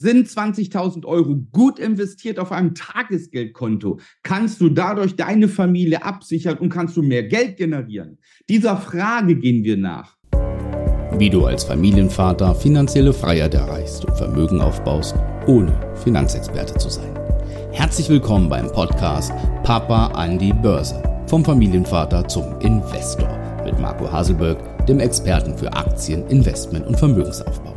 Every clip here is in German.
Sind 20.000 Euro gut investiert auf einem Tagesgeldkonto? Kannst du dadurch deine Familie absichern und kannst du mehr Geld generieren? Dieser Frage gehen wir nach. Wie du als Familienvater finanzielle Freiheit erreichst und Vermögen aufbaust, ohne Finanzexperte zu sein. Herzlich willkommen beim Podcast Papa an die Börse. Vom Familienvater zum Investor mit Marco Haselberg, dem Experten für Aktien, Investment und Vermögensaufbau.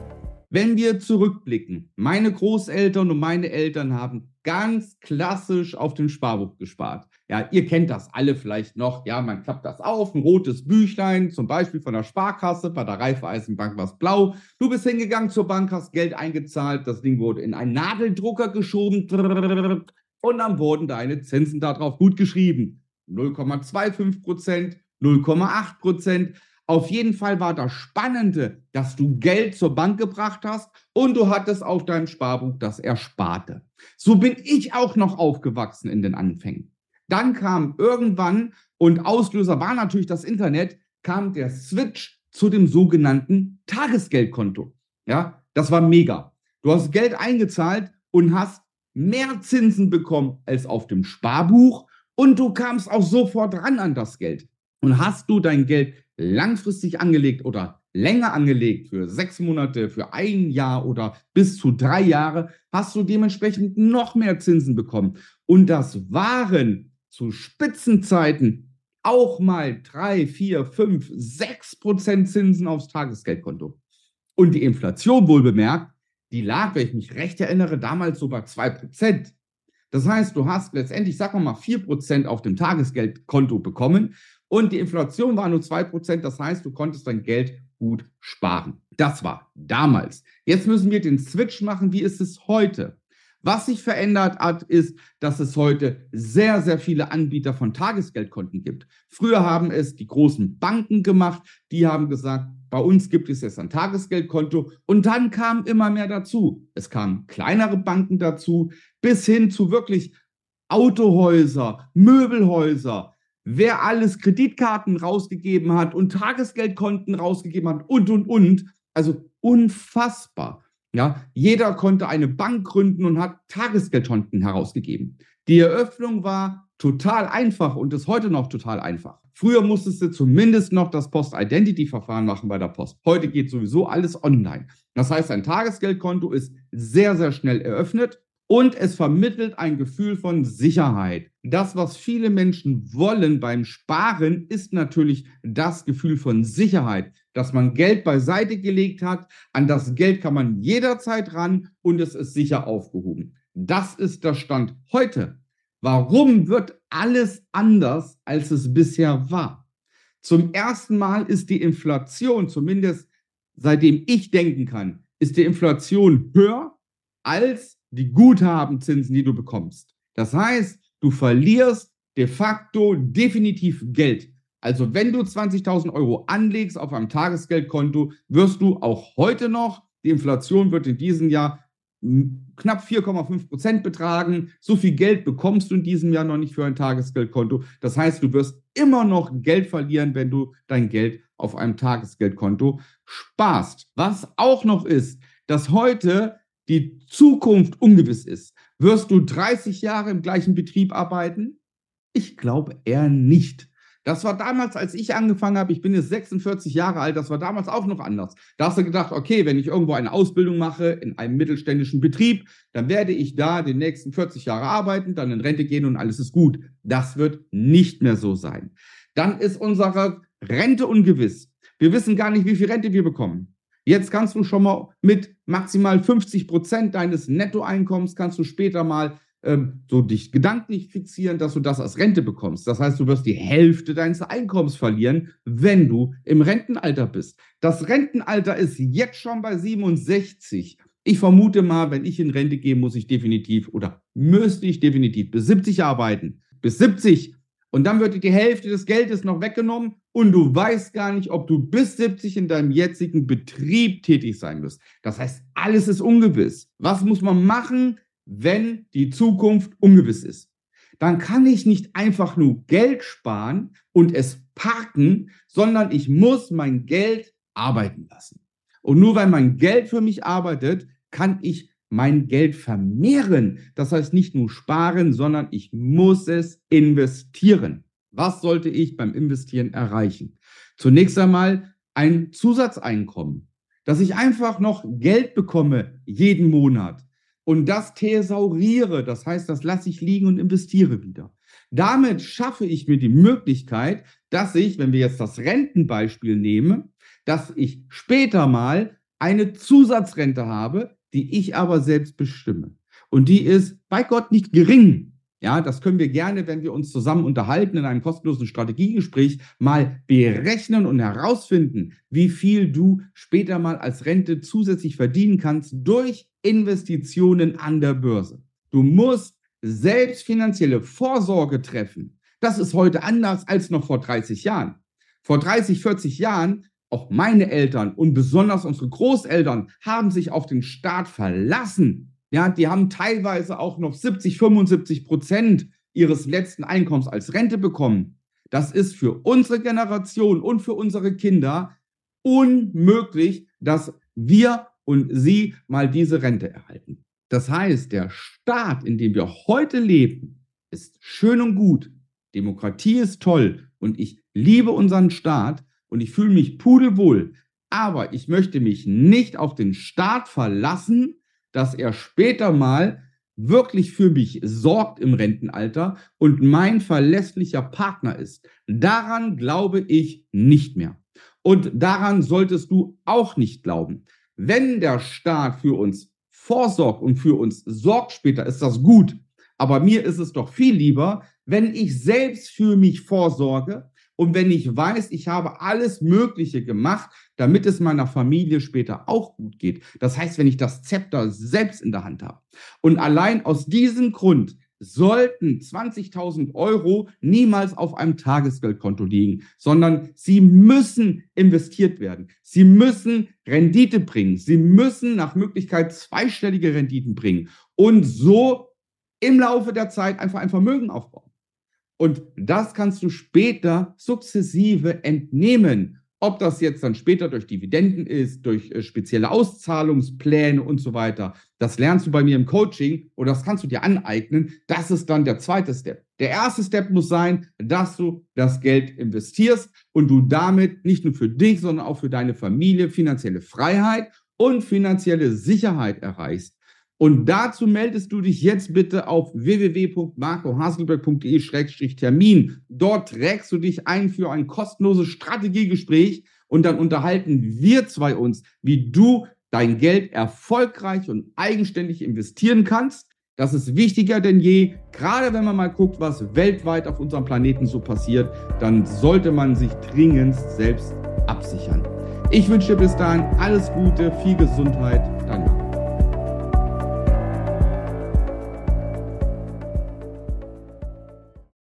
Wenn wir zurückblicken, meine Großeltern und meine Eltern haben ganz klassisch auf dem Sparbuch gespart. Ja, ihr kennt das alle vielleicht noch. Ja, man klappt das auf, ein rotes Büchlein, zum Beispiel von der Sparkasse, bei der Raiffeisenbank war es blau. Du bist hingegangen zur Bank, hast Geld eingezahlt, das Ding wurde in einen Nadeldrucker geschoben und dann wurden deine Zinsen darauf gut geschrieben. 0,25 Prozent, 0,8 Prozent. Auf jeden Fall war das Spannende, dass du Geld zur Bank gebracht hast und du hattest auf deinem Sparbuch das Ersparte. So bin ich auch noch aufgewachsen in den Anfängen. Dann kam irgendwann, und Auslöser war natürlich das Internet, kam der Switch zu dem sogenannten Tagesgeldkonto. Ja, das war mega. Du hast Geld eingezahlt und hast mehr Zinsen bekommen als auf dem Sparbuch und du kamst auch sofort ran an das Geld. Und hast du dein Geld langfristig angelegt oder länger angelegt, für sechs Monate, für ein Jahr oder bis zu drei Jahre, hast du dementsprechend noch mehr Zinsen bekommen. Und das waren zu Spitzenzeiten auch mal drei, vier, fünf, sechs Prozent Zinsen aufs Tagesgeldkonto. Und die Inflation wohl bemerkt, die lag, wenn ich mich recht erinnere, damals so bei zwei Prozent. Das heißt, du hast letztendlich, sagen wir mal, vier Prozent auf dem Tagesgeldkonto bekommen und die Inflation war nur 2%. Das heißt, du konntest dein Geld gut sparen. Das war damals. Jetzt müssen wir den Switch machen. Wie ist es heute? Was sich verändert hat, ist, dass es heute sehr, sehr viele Anbieter von Tagesgeldkonten gibt. Früher haben es die großen Banken gemacht, die haben gesagt, bei uns gibt es jetzt ein Tagesgeldkonto und dann kam immer mehr dazu. Es kamen kleinere Banken dazu, bis hin zu wirklich Autohäuser, Möbelhäuser, wer alles Kreditkarten rausgegeben hat und Tagesgeldkonten rausgegeben hat und, und, und. Also unfassbar. Ja, jeder konnte eine Bank gründen und hat Tagesgeldkonten herausgegeben. Die Eröffnung war total einfach und ist heute noch total einfach. Früher musstest du zumindest noch das Post-Identity-Verfahren machen bei der Post. Heute geht sowieso alles online. Das heißt, ein Tagesgeldkonto ist sehr, sehr schnell eröffnet und es vermittelt ein Gefühl von Sicherheit. Das, was viele Menschen wollen beim Sparen, ist natürlich das Gefühl von Sicherheit, dass man Geld beiseite gelegt hat. An das Geld kann man jederzeit ran und es ist sicher aufgehoben. Das ist der Stand heute. Warum wird alles anders, als es bisher war? Zum ersten Mal ist die Inflation, zumindest seitdem ich denken kann, ist die Inflation höher als die Guthabenzinsen, die du bekommst. Das heißt, du verlierst de facto definitiv Geld. Also wenn du 20.000 Euro anlegst auf einem Tagesgeldkonto, wirst du auch heute noch, die Inflation wird in diesem Jahr knapp 4,5 Prozent betragen. So viel Geld bekommst du in diesem Jahr noch nicht für ein Tagesgeldkonto. Das heißt, du wirst immer noch Geld verlieren, wenn du dein Geld auf einem Tagesgeldkonto sparst. Was auch noch ist, dass heute die Zukunft ungewiss ist. Wirst du 30 Jahre im gleichen Betrieb arbeiten? Ich glaube eher nicht. Das war damals, als ich angefangen habe, ich bin jetzt 46 Jahre alt, das war damals auch noch anders. Da hast du gedacht, okay, wenn ich irgendwo eine Ausbildung mache in einem mittelständischen Betrieb, dann werde ich da die nächsten 40 Jahre arbeiten, dann in Rente gehen und alles ist gut. Das wird nicht mehr so sein. Dann ist unsere Rente ungewiss. Wir wissen gar nicht, wie viel Rente wir bekommen. Jetzt kannst du schon mal mit maximal 50 Prozent deines Nettoeinkommens kannst du später mal ähm, so dich gedanklich fixieren, dass du das als Rente bekommst. Das heißt, du wirst die Hälfte deines Einkommens verlieren, wenn du im Rentenalter bist. Das Rentenalter ist jetzt schon bei 67. Ich vermute mal, wenn ich in Rente gehe, muss ich definitiv oder müsste ich definitiv bis 70 arbeiten. Bis 70 und dann wird dir die Hälfte des Geldes noch weggenommen und du weißt gar nicht, ob du bis 70 in deinem jetzigen Betrieb tätig sein wirst. Das heißt, alles ist ungewiss. Was muss man machen, wenn die Zukunft ungewiss ist? Dann kann ich nicht einfach nur Geld sparen und es parken, sondern ich muss mein Geld arbeiten lassen. Und nur weil mein Geld für mich arbeitet, kann ich mein Geld vermehren. Das heißt nicht nur sparen, sondern ich muss es investieren. Was sollte ich beim Investieren erreichen? Zunächst einmal ein Zusatzeinkommen, dass ich einfach noch Geld bekomme jeden Monat und das thesauriere. Das heißt, das lasse ich liegen und investiere wieder. Damit schaffe ich mir die Möglichkeit, dass ich, wenn wir jetzt das Rentenbeispiel nehmen, dass ich später mal eine Zusatzrente habe, die ich aber selbst bestimme. Und die ist bei Gott nicht gering. Ja, das können wir gerne, wenn wir uns zusammen unterhalten in einem kostenlosen Strategiegespräch, mal berechnen und herausfinden, wie viel du später mal als Rente zusätzlich verdienen kannst durch Investitionen an der Börse. Du musst selbst finanzielle Vorsorge treffen. Das ist heute anders als noch vor 30 Jahren. Vor 30, 40 Jahren, auch meine Eltern und besonders unsere Großeltern haben sich auf den Staat verlassen. Ja, die haben teilweise auch noch 70, 75 Prozent ihres letzten Einkommens als Rente bekommen. Das ist für unsere Generation und für unsere Kinder unmöglich, dass wir und sie mal diese Rente erhalten. Das heißt, der Staat, in dem wir heute leben, ist schön und gut. Demokratie ist toll und ich liebe unseren Staat und ich fühle mich pudelwohl. Aber ich möchte mich nicht auf den Staat verlassen, dass er später mal wirklich für mich sorgt im Rentenalter und mein verlässlicher Partner ist. Daran glaube ich nicht mehr. Und daran solltest du auch nicht glauben. Wenn der Staat für uns vorsorgt und für uns sorgt später, ist das gut. Aber mir ist es doch viel lieber, wenn ich selbst für mich vorsorge und wenn ich weiß, ich habe alles Mögliche gemacht, damit es meiner Familie später auch gut geht. Das heißt, wenn ich das Zepter selbst in der Hand habe. Und allein aus diesem Grund sollten 20.000 Euro niemals auf einem Tagesgeldkonto liegen, sondern sie müssen investiert werden. Sie müssen Rendite bringen. Sie müssen nach Möglichkeit zweistellige Renditen bringen und so im Laufe der Zeit einfach ein Vermögen aufbauen. Und das kannst du später sukzessive entnehmen. Ob das jetzt dann später durch Dividenden ist, durch äh, spezielle Auszahlungspläne und so weiter, das lernst du bei mir im Coaching oder das kannst du dir aneignen. Das ist dann der zweite Step. Der erste Step muss sein, dass du das Geld investierst und du damit nicht nur für dich, sondern auch für deine Familie finanzielle Freiheit und finanzielle Sicherheit erreichst. Und dazu meldest du dich jetzt bitte auf www.marcohaselberg.de-termin. Dort trägst du dich ein für ein kostenloses Strategiegespräch und dann unterhalten wir zwei uns, wie du dein Geld erfolgreich und eigenständig investieren kannst. Das ist wichtiger denn je. Gerade wenn man mal guckt, was weltweit auf unserem Planeten so passiert, dann sollte man sich dringend selbst absichern. Ich wünsche dir bis dahin alles Gute, viel Gesundheit. Dein